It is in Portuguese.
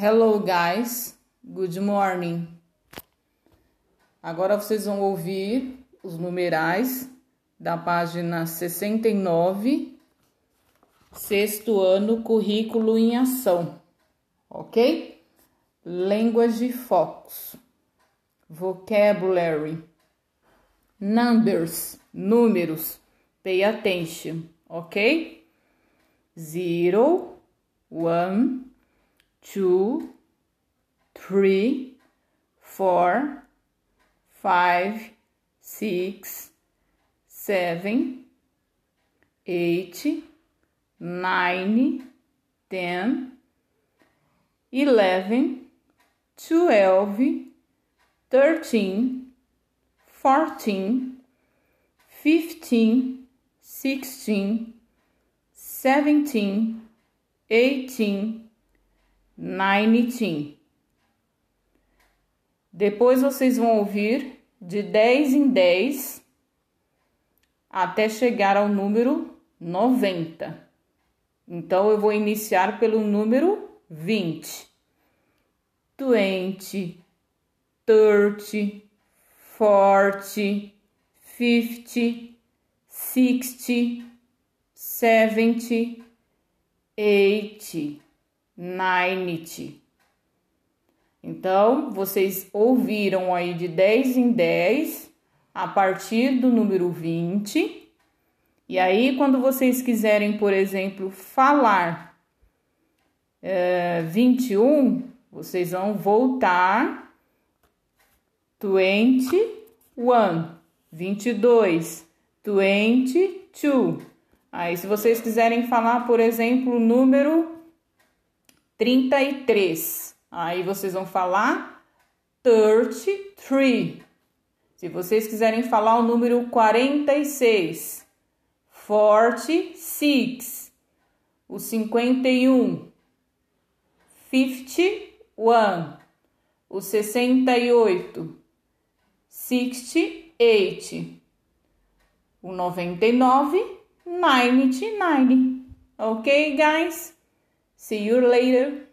Hello, guys. Good morning. Agora vocês vão ouvir os numerais da página 69, sexto ano, currículo em ação, ok? Language Focus, Vocabulary, Numbers, números, pay attention, ok? Zero, one, two, three, four, five, six, seven, eight, nine, ten, eleven, twelve, thirteen, fourteen, fifteen, sixteen, seventeen, eighteen, nineteen. Depois vocês vão ouvir de 10 em 10 até chegar ao número 90. Então eu vou iniciar pelo número 20. 20, 30, 40, 50, 60, 70, 80, 90. Então, vocês ouviram aí de 10 em 10 a partir do número 20. E aí, quando vocês quiserem, por exemplo, falar é, 21, vocês vão voltar 21, 22, 22. Aí, se vocês quiserem falar, por exemplo, o número 33, aí vocês vão falar 33. Se vocês quiserem falar o número 46, 46, o 51, 51, o 68, 68, o 99, 99. Okay, guys? See you later.